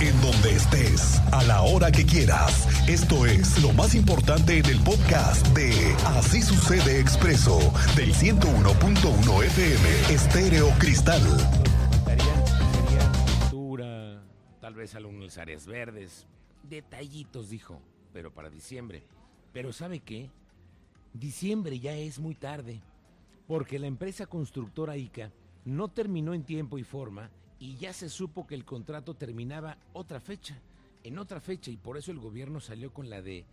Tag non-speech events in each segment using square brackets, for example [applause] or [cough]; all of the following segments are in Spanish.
en donde estés, a la hora que quieras. Esto es lo más importante en el podcast de Así sucede expreso del 101.1 FM Estéreo Cristal. pintura, tal vez algunas áreas verdes, detallitos, dijo, pero para diciembre. Pero ¿sabe qué? Diciembre ya es muy tarde, porque la empresa constructora ICA no terminó en tiempo y forma y ya se supo que el contrato terminaba otra fecha, en otra fecha, y por eso el gobierno salió con la de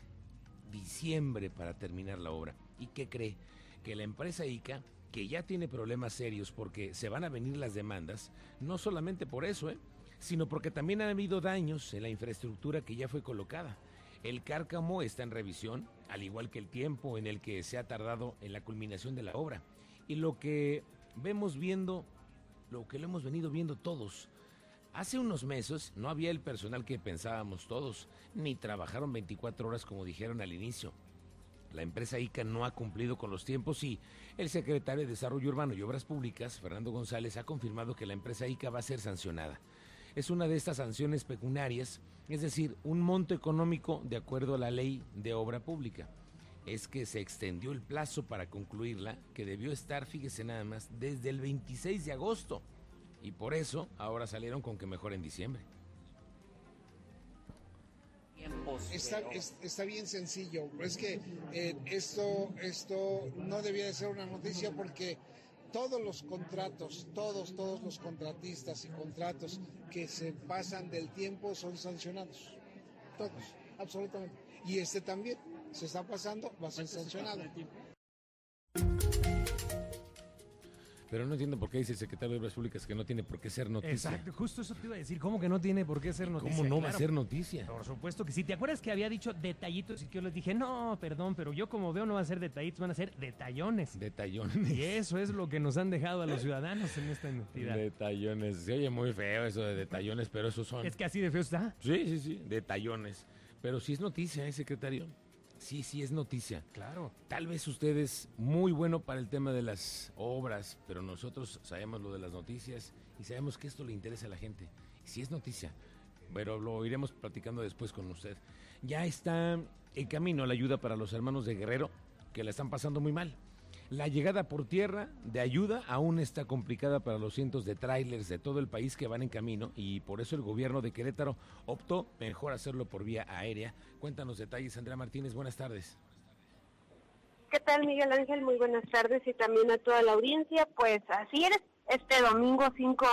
diciembre para terminar la obra. ¿Y qué cree? Que la empresa ICA, que ya tiene problemas serios porque se van a venir las demandas, no solamente por eso, ¿eh? sino porque también han habido daños en la infraestructura que ya fue colocada. El cárcamo está en revisión, al igual que el tiempo en el que se ha tardado en la culminación de la obra. Y lo que vemos viendo, lo que lo hemos venido viendo todos, Hace unos meses no había el personal que pensábamos todos, ni trabajaron 24 horas como dijeron al inicio. La empresa ICA no ha cumplido con los tiempos y el secretario de Desarrollo Urbano y Obras Públicas, Fernando González, ha confirmado que la empresa ICA va a ser sancionada. Es una de estas sanciones pecuniarias, es decir, un monto económico de acuerdo a la ley de obra pública. Es que se extendió el plazo para concluirla, que debió estar, fíjese nada más, desde el 26 de agosto. Y por eso ahora salieron con que mejor en diciembre. Está, es- está bien sencillo, es que eh, esto, esto no debía de ser una noticia porque todos los contratos, todos, todos los contratistas y contratos que se pasan del tiempo son sancionados. Todos, absolutamente. Y este también se está pasando, va a ser sancionado. Pero no entiendo por qué dice el secretario de Obras Públicas que no tiene por qué ser noticia. Exacto, justo eso te iba a decir. ¿Cómo que no tiene por qué ser noticia? ¿Cómo no va a ser noticia? Por supuesto que sí. ¿Te acuerdas que había dicho detallitos y que yo les dije, no, perdón, pero yo como veo no va a ser detallitos, van a ser detallones? Detallones. Y eso es lo que nos han dejado a los ciudadanos en esta entidad. Detallones. Se oye muy feo eso de detallones, pero esos son. Es que así de feo está. Sí, sí, sí, detallones. Pero sí es noticia, ¿eh, secretario? Sí, sí es noticia. Claro. Tal vez usted es muy bueno para el tema de las obras, pero nosotros sabemos lo de las noticias y sabemos que esto le interesa a la gente. Sí es noticia, pero lo iremos platicando después con usted. Ya está en camino la ayuda para los hermanos de Guerrero, que la están pasando muy mal. La llegada por tierra de ayuda aún está complicada para los cientos de trailers de todo el país que van en camino y por eso el gobierno de Querétaro optó mejor hacerlo por vía aérea. Cuéntanos detalles, Andrea Martínez. Buenas tardes. ¿Qué tal, Miguel Ángel? Muy buenas tardes y también a toda la audiencia. Pues así es, este domingo 5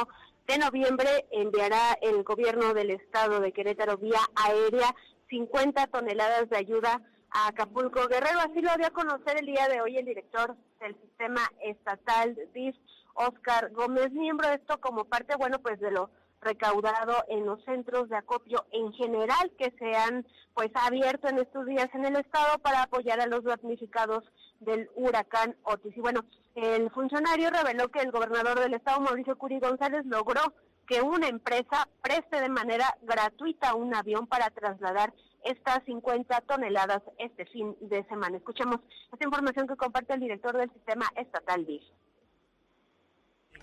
de noviembre enviará el gobierno del estado de Querétaro vía aérea 50 toneladas de ayuda a Acapulco Guerrero. Así lo dio a conocer el día de hoy el director del sistema estatal DIF, Oscar Gómez, miembro de esto como parte, bueno, pues de lo recaudado en los centros de acopio en general que se han pues abierto en estos días en el estado para apoyar a los damnificados del huracán Otis. Y bueno, el funcionario reveló que el gobernador del estado, Mauricio Curi González, logró que una empresa preste de manera gratuita un avión para trasladar estas 50 toneladas este fin de semana. Escuchemos esta información que comparte el director del sistema estatal DIF.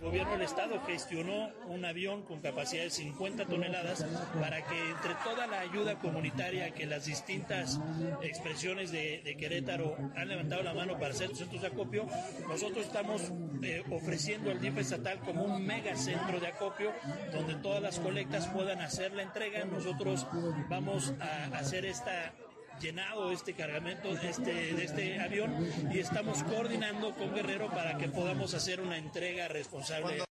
Gobierno del estado gestionó un avión con capacidad de 50 toneladas para que entre toda la ayuda comunitaria que las distintas expresiones de, de Querétaro han levantado la mano para hacer centros de acopio, nosotros estamos eh, ofreciendo al DIF estatal como un mega centro de acopio donde todas las colectas puedan hacer la entrega. Nosotros vamos a hacer esta llenado este cargamento de este, de este avión y estamos coordinando con Guerrero para que podamos hacer una entrega responsable.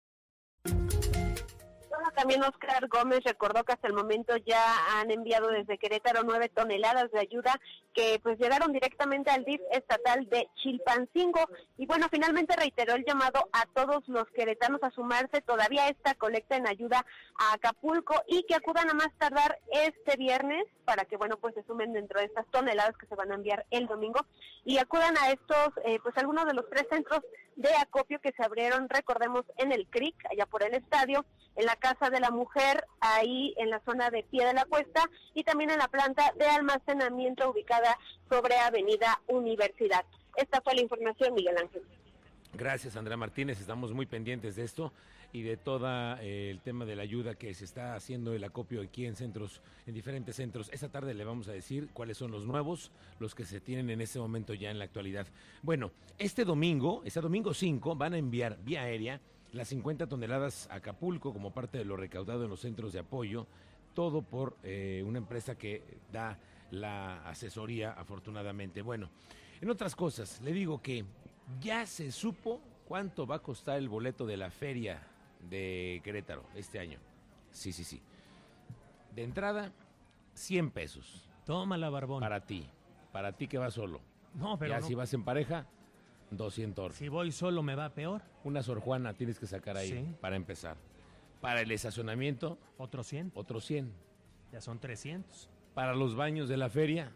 También Oscar Gómez recordó que hasta el momento ya han enviado desde Querétaro nueve toneladas de ayuda que pues llegaron directamente al DIF estatal de Chilpancingo. Y bueno, finalmente reiteró el llamado a todos los queretanos a sumarse todavía esta colecta en ayuda a Acapulco y que acudan a más tardar este viernes para que bueno pues se sumen dentro de estas toneladas que se van a enviar el domingo y acudan a estos eh, pues algunos de los tres centros de acopio que se abrieron, recordemos, en el CRIC, allá por el estadio, en la Casa de la Mujer, ahí en la zona de Pie de la Cuesta, y también en la planta de almacenamiento ubicada sobre Avenida Universidad. Esta fue la información, Miguel Ángel. Gracias, Andrea Martínez. Estamos muy pendientes de esto y de todo eh, el tema de la ayuda que se está haciendo el acopio aquí en centros, en diferentes centros. Esta tarde le vamos a decir cuáles son los nuevos, los que se tienen en este momento ya en la actualidad. Bueno, este domingo, este domingo 5, van a enviar vía aérea las 50 toneladas a Acapulco como parte de lo recaudado en los centros de apoyo, todo por eh, una empresa que da la asesoría afortunadamente. Bueno, en otras cosas, le digo que ya se supo cuánto va a costar el boleto de la feria de Querétaro este año. Sí, sí, sí. De entrada, 100 pesos. Tómala, barbón. Para ti. Para ti que vas solo. No, pero ya no. si vas en pareja, 200. Si voy solo me va peor. Una Sor Juana tienes que sacar ahí Sí. para empezar. Para el estacionamiento, Otro 100. otro 100. Ya son 300. Para los baños de la feria,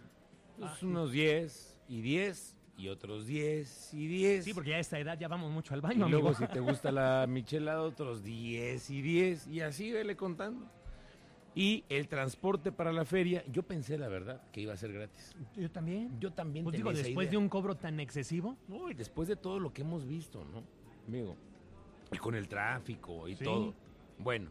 pues Ah, unos 10 y 10 y otros 10 y 10. Sí, porque ya a esta edad ya vamos mucho al Y baño, luego amigo. si te gusta la [laughs] michelada, otros 10 y 10 y así vele contando. Y el transporte para la feria, yo pensé la verdad que iba a ser gratis. Yo también. Yo también Pues tenía digo, esa después idea. de un cobro tan excesivo. No, y después de todo lo que hemos visto, ¿no? Amigo. Y con el tráfico y Sí. todo. Bueno,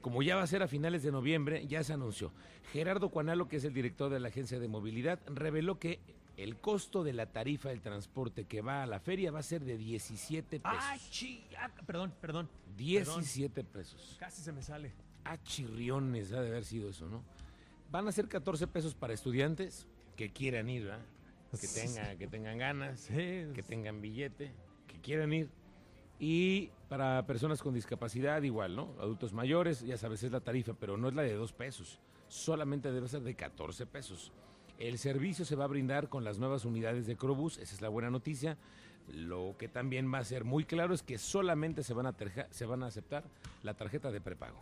como ya va a ser a finales de noviembre, ya se anunció. Gerardo Cuanalo, que es el director de la Agencia de Movilidad, reveló que el costo de la tarifa del transporte que va a la feria va a ser de 17 pesos. ¡Ah, chi! ah, perdón, perdón. 17 pesos. Casi se me sale. A chirriones ha de haber sido eso, ¿no? Van a ser 14 pesos para estudiantes que quieran ir, ¿verdad? Que, tenga, que tengan ganas, Sí. que tengan billete, que quieran ir. Y para personas con discapacidad igual, ¿no? Adultos mayores, ya sabes, es la tarifa, pero no es la de 2 pesos. Solamente debe ser de 14 pesos. El servicio se va a brindar con las nuevas unidades de Crobús, esa es la buena noticia. Lo que también va a ser muy claro es que solamente se van a, terja- se van a aceptar la tarjeta de prepago.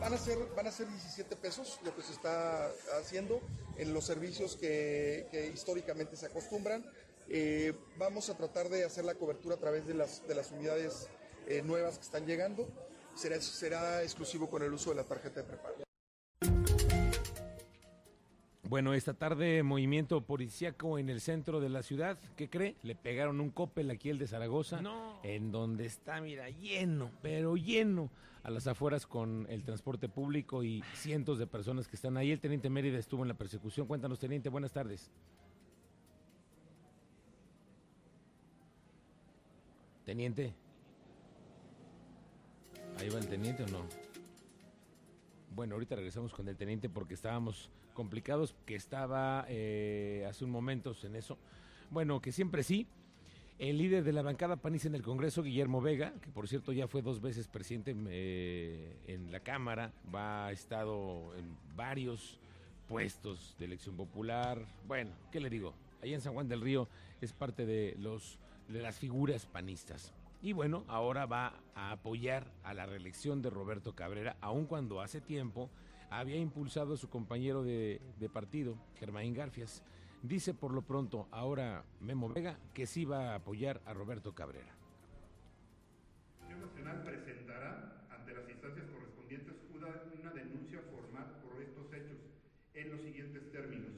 Van a ser, van a ser 17 pesos lo que se está haciendo en los servicios que, que históricamente se acostumbran. Eh, vamos a tratar de hacer la cobertura a través de las, de las unidades eh, nuevas que están llegando. Será, será exclusivo con el uso de la tarjeta de prepago. Bueno, esta tarde movimiento policíaco en el centro de la ciudad. ¿Qué cree? Le pegaron un copel aquí el de Zaragoza. No. En donde está, mira, lleno, pero lleno a las afueras con el transporte público y cientos de personas que están ahí. El teniente Mérida estuvo en la persecución. Cuéntanos, teniente, buenas tardes. Teniente. Ahí va el teniente o no? Bueno, ahorita regresamos con el teniente porque estábamos complicados, que estaba eh, hace un momento en eso. Bueno, que siempre sí. El líder de la bancada panista en el Congreso, Guillermo Vega, que por cierto ya fue dos veces presidente eh, en la Cámara, va, ha estado en varios puestos de elección popular. Bueno, ¿qué le digo? Ahí en San Juan del Río es parte de, los, de las figuras panistas. Y bueno, ahora va a apoyar a la reelección de Roberto Cabrera, aun cuando hace tiempo había impulsado a su compañero de, de partido, Germán Garfias. Dice por lo pronto ahora Memo Vega que sí va a apoyar a Roberto Cabrera. La Nacional presentará ante las instancias correspondientes una denuncia formal por estos hechos en los siguientes términos.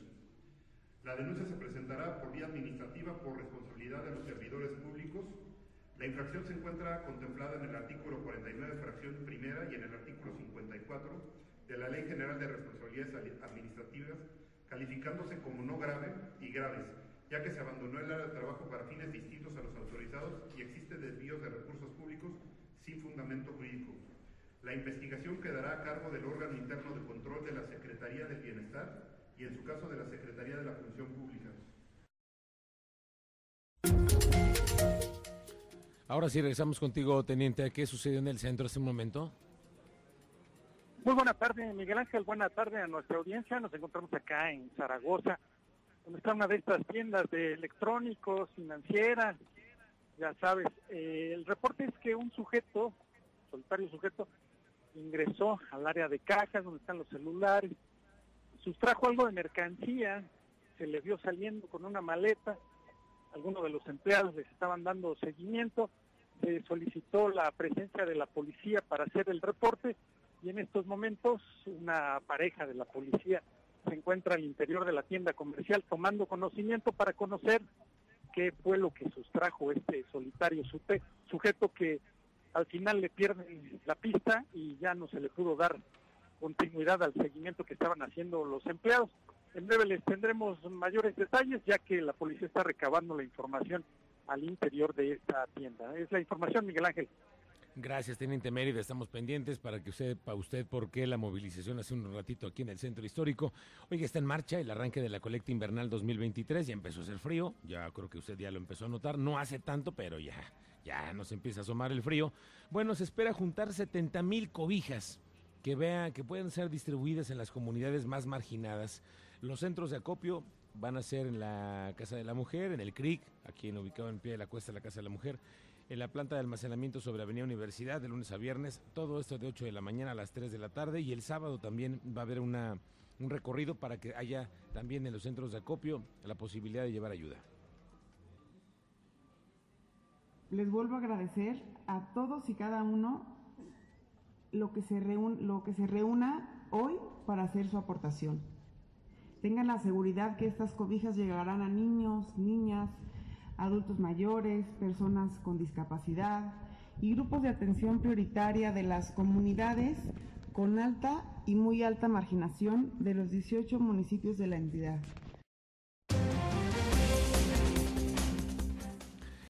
La denuncia se presentará por vía administrativa por responsabilidad de los servidores públicos. La infracción se encuentra contemplada en el artículo 49, fracción primera, y en el artículo 54 de la Ley General de Responsabilidades Administrativas, calificándose como no grave y graves, ya que se abandonó el área de trabajo para fines distintos a los autorizados y existen desvíos de recursos públicos sin fundamento jurídico. La investigación quedará a cargo del órgano interno de control de la Secretaría del Bienestar y en su caso de la Secretaría de la Función Pública. Ahora sí regresamos contigo, teniente. ¿Qué sucedió en el centro hace un momento? Muy buena tarde, Miguel Ángel. Buena tarde a nuestra audiencia. Nos encontramos acá en Zaragoza, donde está una de estas tiendas de electrónicos, financieras. Ya sabes, eh, el reporte es que un sujeto, solitario sujeto, ingresó al área de cajas donde están los celulares, sustrajo algo de mercancía, se le vio saliendo con una maleta. Algunos de los empleados les estaban dando seguimiento. Se solicitó la presencia de la policía para hacer el reporte y en estos momentos una pareja de la policía se encuentra al interior de la tienda comercial tomando conocimiento para conocer qué fue lo que sustrajo este solitario sujeto que al final le pierden la pista y ya no se le pudo dar continuidad al seguimiento que estaban haciendo los empleados. En breve les tendremos mayores detalles ya que la policía está recabando la información al interior de esta tienda. Es la información, Miguel Ángel. Gracias, Teniente Mérida. Estamos pendientes para que usted, para usted, por qué la movilización hace un ratito aquí en el centro histórico. Hoy está en marcha el arranque de la colecta invernal 2023. Ya empezó a hacer frío. Ya creo que usted ya lo empezó a notar. No hace tanto, pero ya, ya nos empieza a asomar el frío. Bueno, se espera juntar 70 mil cobijas que vean que pueden ser distribuidas en las comunidades más marginadas. Los centros de acopio van a ser en la Casa de la Mujer, en el CRIC, aquí en ubicado en pie de la cuesta de la Casa de la Mujer en la planta de almacenamiento sobre Avenida Universidad de lunes a viernes, todo esto de 8 de la mañana a las 3 de la tarde y el sábado también va a haber una, un recorrido para que haya también en los centros de acopio la posibilidad de llevar ayuda. Les vuelvo a agradecer a todos y cada uno lo que se, lo que se reúna hoy para hacer su aportación. Tengan la seguridad que estas cobijas llegarán a niños, niñas, adultos mayores, personas con discapacidad y grupos de atención prioritaria de las comunidades con alta y muy alta marginación de los 18 municipios de la entidad.